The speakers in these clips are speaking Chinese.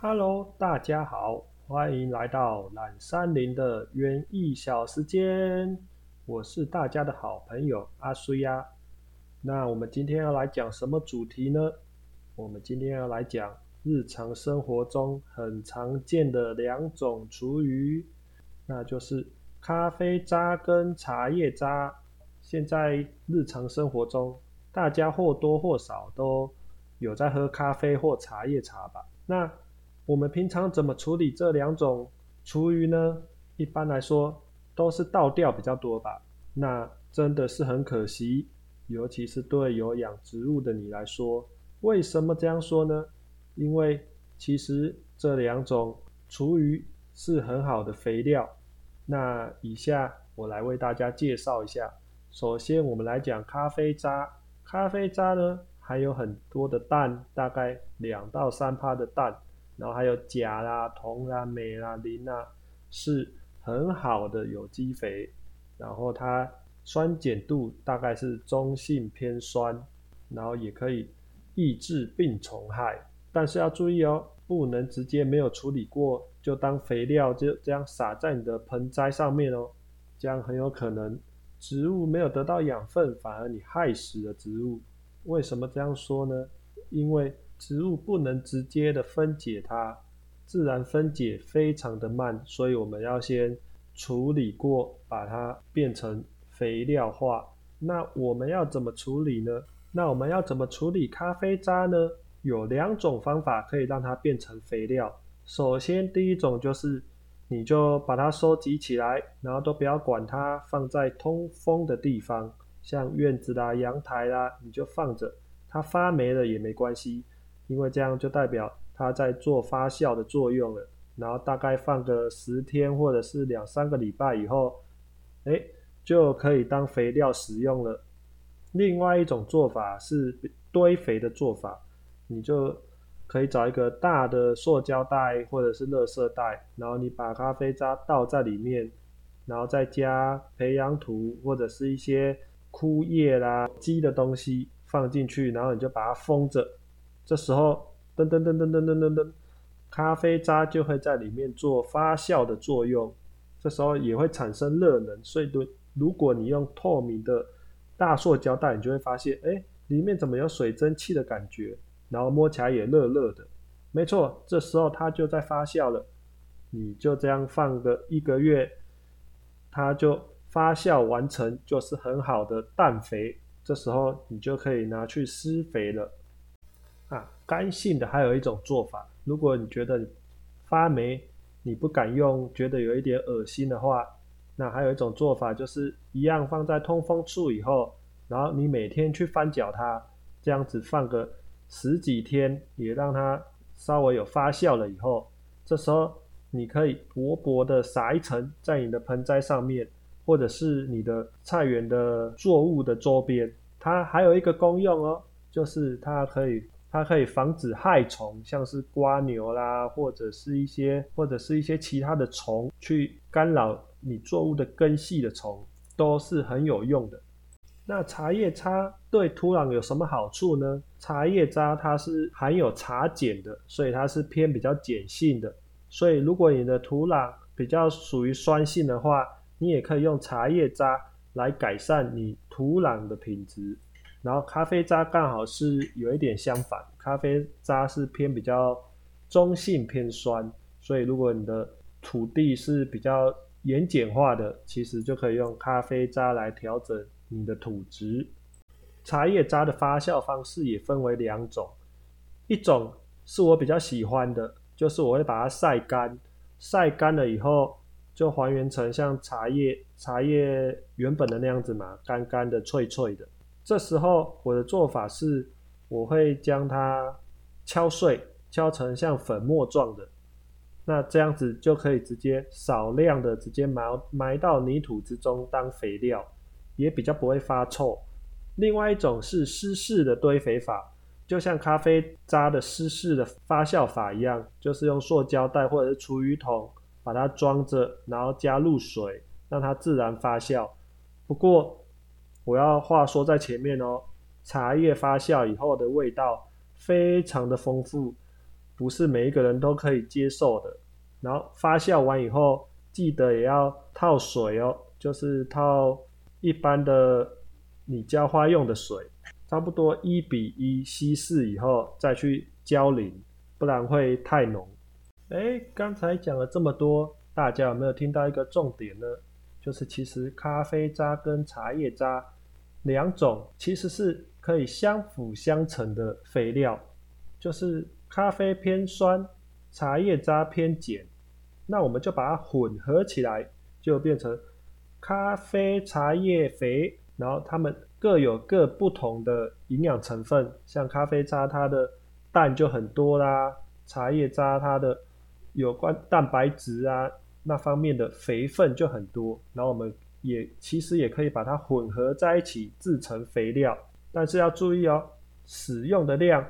Hello，大家好，欢迎来到懒山林的园艺小时间。我是大家的好朋友阿苏呀。那我们今天要来讲什么主题呢？我们今天要来讲日常生活中很常见的两种厨余，那就是咖啡渣跟茶叶渣。现在日常生活中，大家或多或少都有在喝咖啡或茶叶茶吧？那我们平常怎么处理这两种厨余呢？一般来说都是倒掉比较多吧。那真的是很可惜，尤其是对有养植物的你来说。为什么这样说呢？因为其实这两种厨余是很好的肥料。那以下我来为大家介绍一下。首先我们来讲咖啡渣。咖啡渣呢还有很多的氮，大概两到三趴的氮。然后还有钾啦、铜啦、镁啦、磷啦，是很好的有机肥。然后它酸碱度大概是中性偏酸，然后也可以抑制病虫害。但是要注意哦，不能直接没有处理过就当肥料就这样撒在你的盆栽上面哦，这样很有可能植物没有得到养分，反而你害死了植物。为什么这样说呢？因为植物不能直接的分解它，自然分解非常的慢，所以我们要先处理过，把它变成肥料化。那我们要怎么处理呢？那我们要怎么处理咖啡渣呢？有两种方法可以让它变成肥料。首先，第一种就是你就把它收集起来，然后都不要管它，放在通风的地方，像院子啦、阳台啦，你就放着，它发霉了也没关系。因为这样就代表它在做发酵的作用了，然后大概放个十天或者是两三个礼拜以后，哎，就可以当肥料使用了。另外一种做法是堆肥的做法，你就可以找一个大的塑胶袋或者是垃圾袋，然后你把咖啡渣倒在里面，然后再加培养土或者是一些枯叶啦、积的东西放进去，然后你就把它封着。这时候，噔噔噔噔噔噔噔噔，咖啡渣就会在里面做发酵的作用。这时候也会产生热能，所以，如果你用透明的大塑胶袋，你就会发现，哎，里面怎么有水蒸气的感觉？然后摸起来也热热的。没错，这时候它就在发酵了。你就这样放个一个月，它就发酵完成，就是很好的氮肥。这时候你就可以拿去施肥了。啊，干性的还有一种做法，如果你觉得发霉，你不敢用，觉得有一点恶心的话，那还有一种做法就是一样放在通风处以后，然后你每天去翻搅它，这样子放个十几天，也让它稍微有发酵了以后，这时候你可以薄薄的撒一层在你的盆栽上面，或者是你的菜园的作物的周边，它还有一个功用哦，就是它可以。它可以防止害虫，像是瓜牛啦，或者是一些或者是一些其他的虫去干扰你作物的根系的虫，都是很有用的。那茶叶渣对土壤有什么好处呢？茶叶渣它是含有茶碱的，所以它是偏比较碱性的。所以如果你的土壤比较属于酸性的话，你也可以用茶叶渣来改善你土壤的品质。然后咖啡渣刚好是有一点相反，咖啡渣是偏比较中性偏酸，所以如果你的土地是比较盐碱化的，其实就可以用咖啡渣来调整你的土质。茶叶渣的发酵方式也分为两种，一种是我比较喜欢的，就是我会把它晒干，晒干了以后就还原成像茶叶茶叶原本的那样子嘛，干干的脆脆的。这时候我的做法是，我会将它敲碎，敲成像粉末状的，那这样子就可以直接少量的直接埋埋到泥土之中当肥料，也比较不会发臭。另外一种是湿式的堆肥法，就像咖啡渣的湿式的发酵法一样，就是用塑胶袋或者是厨余桶把它装着，然后加入水，让它自然发酵。不过，我要话说在前面哦，茶叶发酵以后的味道非常的丰富，不是每一个人都可以接受的。然后发酵完以后，记得也要套水哦，就是套一般的你浇花用的水，差不多一比一稀释以后再去浇淋，不然会太浓。哎，刚才讲了这么多，大家有没有听到一个重点呢？就是其实咖啡渣跟茶叶渣两种其实是可以相辅相成的肥料，就是咖啡偏酸，茶叶渣偏碱，那我们就把它混合起来，就变成咖啡茶叶肥，然后它们各有各不同的营养成分，像咖啡渣它的氮就很多啦，茶叶渣它的有关蛋白质啊。那方面的肥分就很多，然后我们也其实也可以把它混合在一起制成肥料，但是要注意哦，使用的量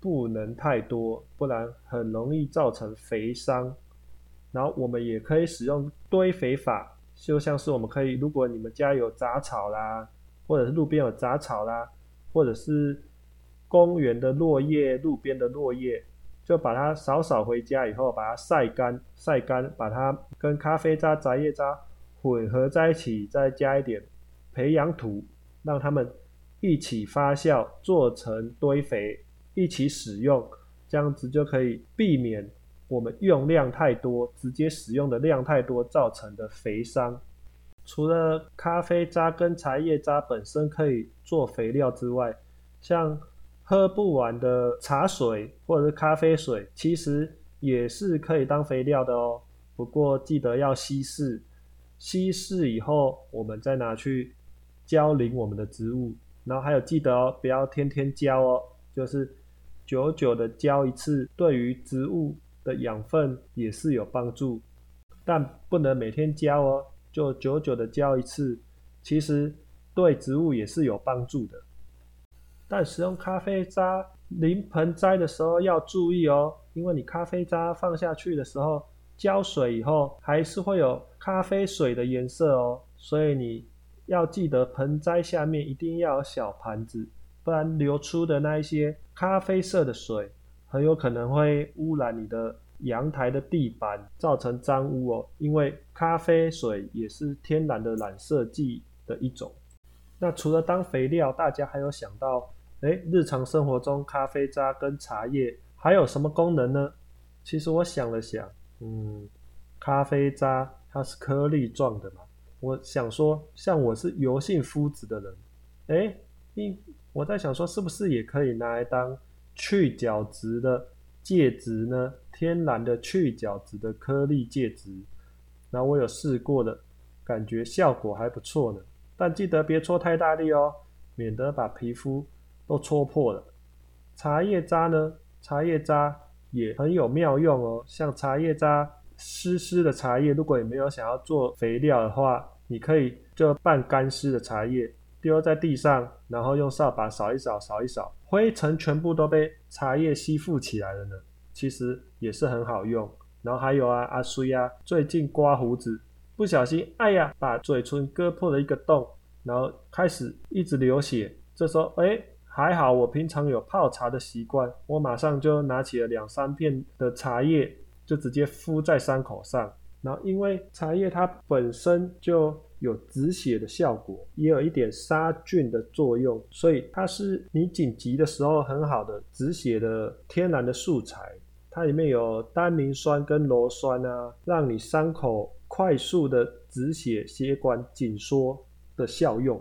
不能太多，不然很容易造成肥伤。然后我们也可以使用堆肥法，就像是我们可以，如果你们家有杂草啦，或者是路边有杂草啦，或者是公园的落叶、路边的落叶。就把它扫扫回家以后，把它晒干，晒干，把它跟咖啡渣、杂叶渣混合在一起，再加一点培养土，让它们一起发酵，做成堆肥，一起使用，这样子就可以避免我们用量太多，直接使用的量太多造成的肥伤。除了咖啡渣跟茶叶渣本身可以做肥料之外，像喝不完的茶水或者是咖啡水，其实也是可以当肥料的哦。不过记得要稀释，稀释以后我们再拿去浇淋我们的植物。然后还有记得哦，不要天天浇哦，就是久久的浇一次，对于植物的养分也是有帮助，但不能每天浇哦，就久久的浇一次，其实对植物也是有帮助的。但使用咖啡渣淋盆栽的时候要注意哦，因为你咖啡渣放下去的时候浇水以后，还是会有咖啡水的颜色哦，所以你要记得盆栽下面一定要有小盘子，不然流出的那一些咖啡色的水，很有可能会污染你的阳台的地板，造成脏污哦。因为咖啡水也是天然的染色剂的一种。那除了当肥料，大家还有想到，哎，日常生活中咖啡渣跟茶叶还有什么功能呢？其实我想了想，嗯，咖啡渣它是颗粒状的嘛，我想说，像我是油性肤质的人，哎，一我在想说，是不是也可以拿来当去角质的介质呢？天然的去角质的颗粒介质，那我有试过的，感觉效果还不错呢。但记得别搓太大力哦，免得把皮肤都搓破了。茶叶渣呢？茶叶渣也很有妙用哦。像茶叶渣湿湿的茶叶，如果你没有想要做肥料的话，你可以就半干湿的茶叶丢在地上，然后用扫把扫一扫，扫一扫，灰尘全部都被茶叶吸附起来了呢。其实也是很好用。然后还有啊，阿衰啊，最近刮胡子。不小心，哎呀，把嘴唇割破了一个洞，然后开始一直流血。这时候，哎，还好我平常有泡茶的习惯，我马上就拿起了两三片的茶叶，就直接敷在伤口上。然后，因为茶叶它本身就有止血的效果，也有一点杀菌的作用，所以它是你紧急的时候很好的止血的天然的素材。它里面有单宁酸跟螺酸啊，让你伤口。快速的止血、血管紧缩的效用，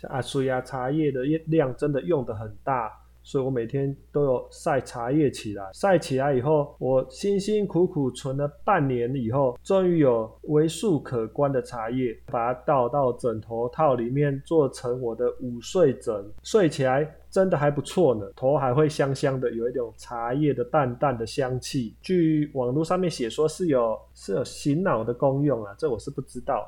像阿苏亚茶叶的量真的用的很大，所以我每天都有晒茶叶起来。晒起来以后，我辛辛苦苦存了半年以后，终于有为数可观的茶叶，把它倒到枕头套里面，做成我的午睡枕，睡起来。真的还不错呢，头还会香香的，有一种茶叶的淡淡的香气。据网络上面写说是有是有醒脑的功用啊，这我是不知道。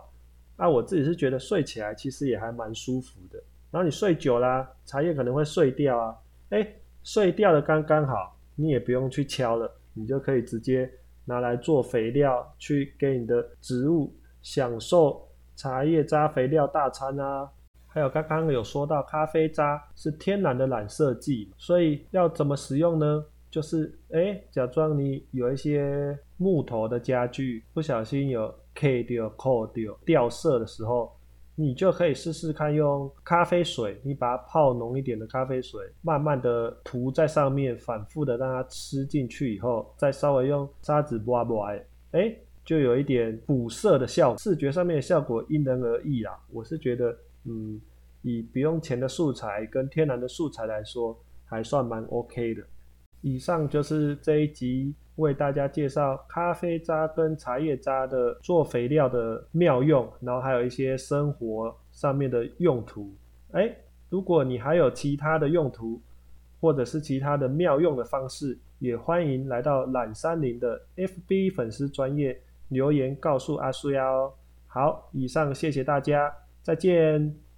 啊我自己是觉得睡起来其实也还蛮舒服的。然后你睡久了，茶叶可能会碎掉啊，哎，碎掉的刚刚好，你也不用去敲了，你就可以直接拿来做肥料，去给你的植物享受茶叶渣肥料大餐啊。还有刚刚有说到咖啡渣是天然的染色剂，所以要怎么使用呢？就是哎，假装你有一些木头的家具不小心有 K 掉、扣掉、掉色的时候，你就可以试试看用咖啡水，你把它泡浓一点的咖啡水，慢慢的涂在上面，反复的让它吃进去以后，再稍微用砂纸刮刮，哎，就有一点补色的效果。视觉上面的效果因人而异啦，我是觉得，嗯，以不用钱的素材跟天然的素材来说，还算蛮 OK 的。以上就是这一集为大家介绍咖啡渣跟茶叶渣的做肥料的妙用，然后还有一些生活上面的用途。哎，如果你还有其他的用途，或者是其他的妙用的方式，也欢迎来到懒山林的 FB 粉丝专业留言告诉阿苏呀哦。好，以上谢谢大家，再见。